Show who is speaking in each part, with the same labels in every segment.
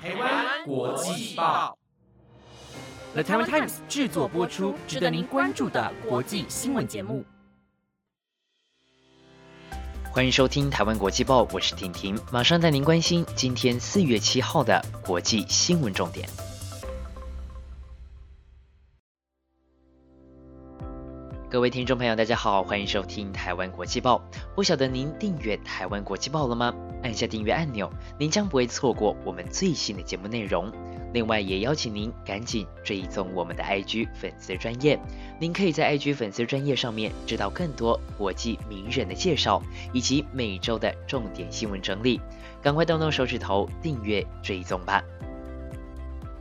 Speaker 1: 台湾国际报
Speaker 2: ，The Taiwan Times 制作播出，值得您关注的国际新闻节目。
Speaker 3: 欢迎收听《台湾国际报》，我是婷婷，马上带您关心今天四月七号的国际新闻重点。各位听众朋友，大家好，欢迎收听《台湾国际报》。不晓得您订阅《台湾国际报》了吗？按下订阅按钮，您将不会错过我们最新的节目内容。另外，也邀请您赶紧追踪我们的 IG 粉丝专业，您可以在 IG 粉丝专业上面知道更多国际名人的介绍，以及每周的重点新闻整理。赶快动动手指头订阅追踪吧！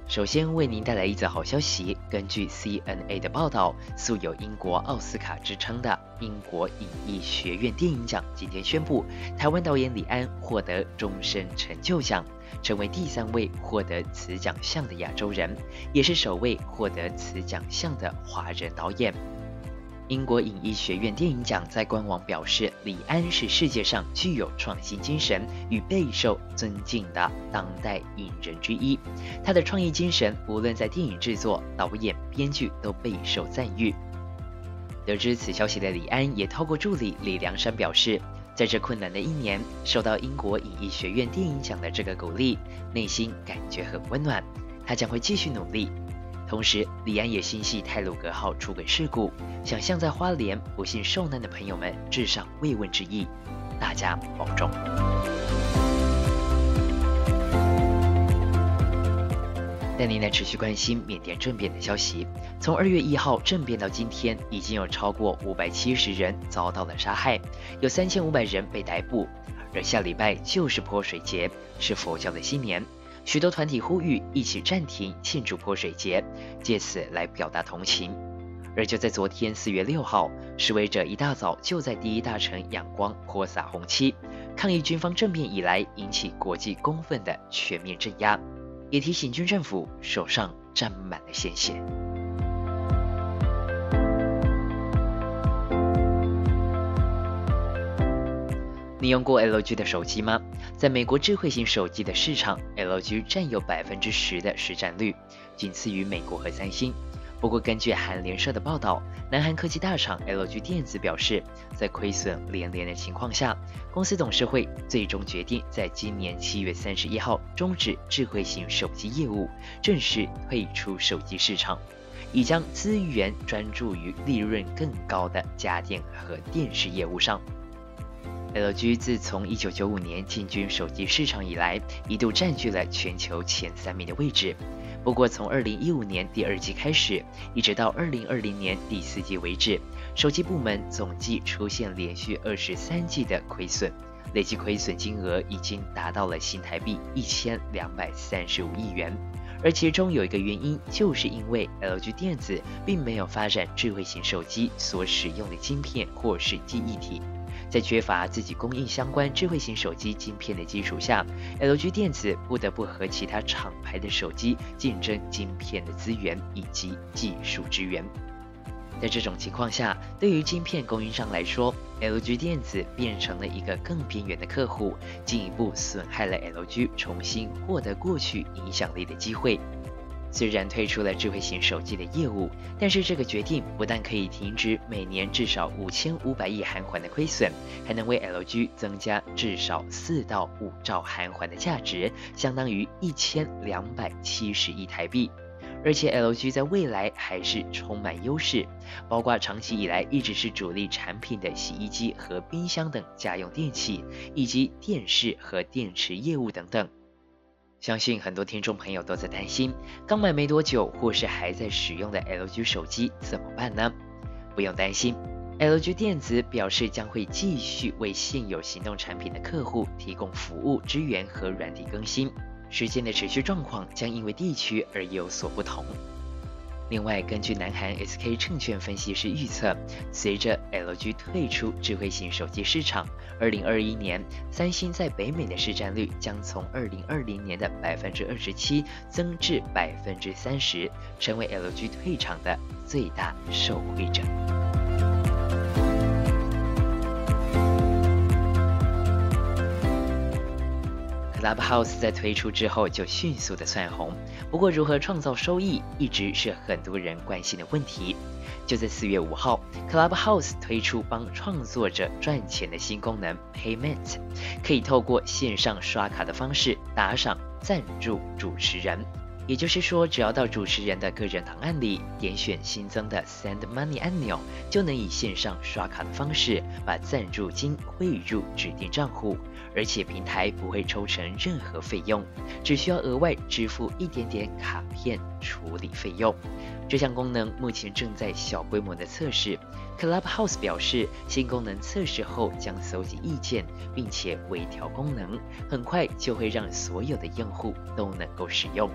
Speaker 3: 首先为您带来一则好消息。根据 CNA 的报道，素有英国奥斯卡之称的英国影艺学院电影奖今天宣布，台湾导演李安获得终身成就奖，成为第三位获得此奖项的亚洲人，也是首位获得此奖项的华人导演。英国影艺学院电影奖在官网表示，李安是世界上具有创新精神与备受尊敬的当代影人之一。他的创意精神，无论在电影制作、导演、编剧都备受赞誉。得知此消息的李安也透过助理李良山表示，在这困难的一年，受到英国影艺学院电影奖的这个鼓励，内心感觉很温暖。他将会继续努力。同时，李安也心系泰鲁格号出轨事故，想向在花莲不幸受难的朋友们致上慰问之意，大家保重。带您来持续关心缅甸政变的消息。从二月一号政变到今天，已经有超过五百七十人遭到了杀害，有三千五百人被逮捕。而下礼拜就是泼水节，是佛教的新年。许多团体呼吁一起暂停庆祝泼水节，借此来表达同情。而就在昨天四月六号，示威者一大早就在第一大城仰光泼洒红漆，抗议军方政变以来引起国际公愤的全面镇压，也提醒军政府手上沾满了鲜血。你用过 LG 的手机吗？在美国智慧型手机的市场，LG 占有百分之十的市占率，仅次于美国和三星。不过，根据韩联社的报道，南韩科技大厂 LG 电子表示，在亏损连连的情况下，公司董事会最终决定在今年七月三十一号终止智慧型手机业务，正式退出手机市场，以将资源专注于利润更高的家电和电视业务上。LG 自从1995年进军手机市场以来，一度占据了全球前三名的位置。不过，从2015年第二季开始，一直到2020年第四季为止，手机部门总计出现连续二十三季的亏损，累计亏损金额已经达到了新台币1235亿元。而其中有一个原因，就是因为 LG 电子并没有发展智慧型手机所使用的晶片或是记忆体。在缺乏自己供应相关智慧型手机晶片的基础下，LG 电子不得不和其他厂牌的手机竞争晶片的资源以及技术支援。在这种情况下，对于晶片供应商来说，LG 电子变成了一个更边缘的客户，进一步损害了 LG 重新获得过去影响力的机会。虽然退出了智慧型手机的业务，但是这个决定不但可以停止每年至少五千五百亿韩元的亏损，还能为 LG 增加至少四到五兆韩元的价值，相当于一千两百七十亿台币。而且 LG 在未来还是充满优势，包括长期以来一直是主力产品的洗衣机和冰箱等家用电器，以及电视和电池业务等等。相信很多听众朋友都在担心，刚买没多久或是还在使用的 LG 手机怎么办呢？不用担心，LG 电子表示将会继续为现有行动产品的客户提供服务支援和软体更新，时间的持续状况将因为地区而有所不同。另外，根据南韩 SK 证券分析师预测，随着 LG 退出智慧型手机市场二零二一年三星在北美的市占率将从二零二零年的百分之二十七增至百分之三十，成为 LG 退场的最大受惠者。Clubhouse 在推出之后就迅速的窜红，不过如何创造收益一直是很多人关心的问题。就在四月五号，Clubhouse 推出帮创作者赚钱的新功能 Payment，可以透过线上刷卡的方式打赏赞助主持人。也就是说，只要到主持人的个人档案里点选新增的 Send Money 按钮，就能以线上刷卡的方式把赞助金汇入指定账户，而且平台不会抽成任何费用，只需要额外支付一点点卡片处理费用。这项功能目前正在小规模的测试。Clubhouse 表示，新功能测试后将搜集意见，并且微调功能，很快就会让所有的用户都能够使用。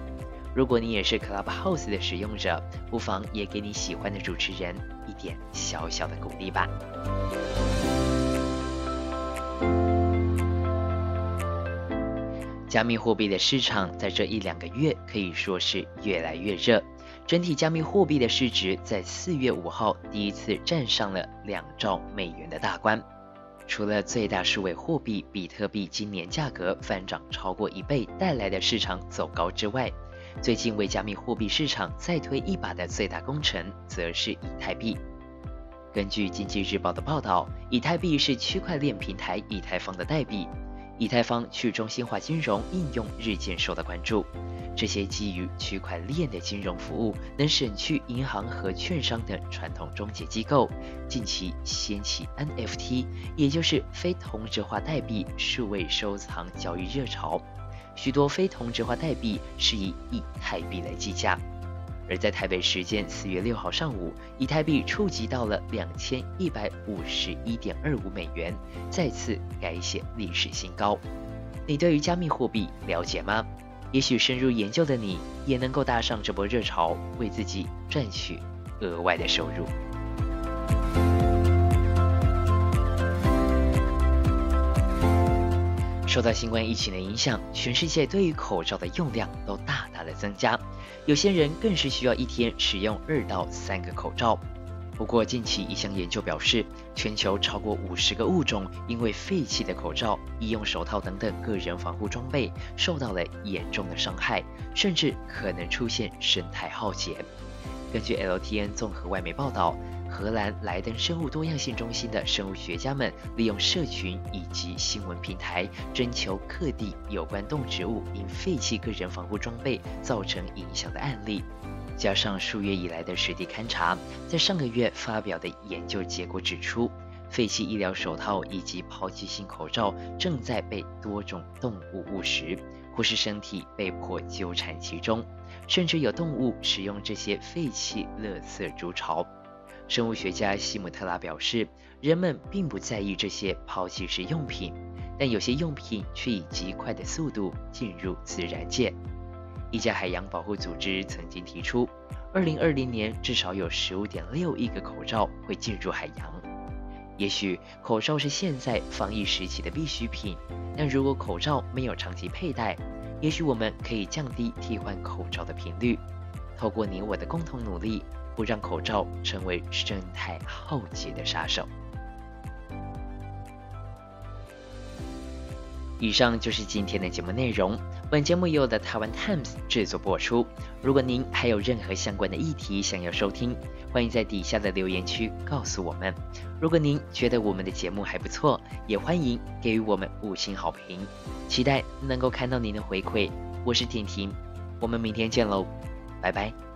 Speaker 3: 如果你也是 Clubhouse 的使用者，不妨也给你喜欢的主持人一点小小的鼓励吧。加密货币的市场在这一两个月可以说是越来越热，整体加密货币的市值在四月五号第一次站上了两兆美元的大关。除了最大数位货币比特币今年价格翻涨超过一倍带来的市场走高之外，最近为加密货币市场再推一把的最大功臣，则是以太币。根据经济日报的报道，以太币是区块链平台以太坊的代币。以太坊去中心化金融应用日渐受到关注。这些基于区块链的金融服务，能省去银行和券商等传统中介机构。近期掀起 NFT，也就是非同质化代币数位收藏交易热潮。许多非同质化代币是以以太币来计价，而在台北时间四月六号上午，以太币触及到了两千一百五十一点二五美元，再次改写历史新高。你对于加密货币了解吗？也许深入研究的你也能够搭上这波热潮，为自己赚取额外的收入。受到新冠疫情的影响，全世界对于口罩的用量都大大的增加，有些人更是需要一天使用二到三个口罩。不过，近期一项研究表示，全球超过五十个物种因为废弃的口罩、医用手套等等个人防护装备受到了严重的伤害，甚至可能出现生态浩劫。根据 LTN 综合外媒报道。荷兰莱登生物多样性中心的生物学家们利用社群以及新闻平台征求各地有关动植物因废弃个人防护装备造成影响的案例，加上数月以来的实地勘察，在上个月发表的研究结果指出，废弃医疗手套以及抛弃性口罩正在被多种动物误食，或是身体被迫纠缠其中，甚至有动物使用这些废弃垃圾筑巢。生物学家西姆特拉表示，人们并不在意这些抛弃式用品，但有些用品却以极快的速度进入自然界。一家海洋保护组织曾经提出，2020年至少有15.6亿个口罩会进入海洋。也许口罩是现在防疫时期的必需品，但如果口罩没有长期佩戴，也许我们可以降低替换口罩的频率。透过你我的共同努力。不让口罩成为生态浩劫的杀手。以上就是今天的节目内容。本节目由的台湾 Times 制作播出。如果您还有任何相关的议题想要收听，欢迎在底下的留言区告诉我们。如果您觉得我们的节目还不错，也欢迎给予我们五星好评。期待能够看到您的回馈。我是婷婷，我们明天见喽，拜拜。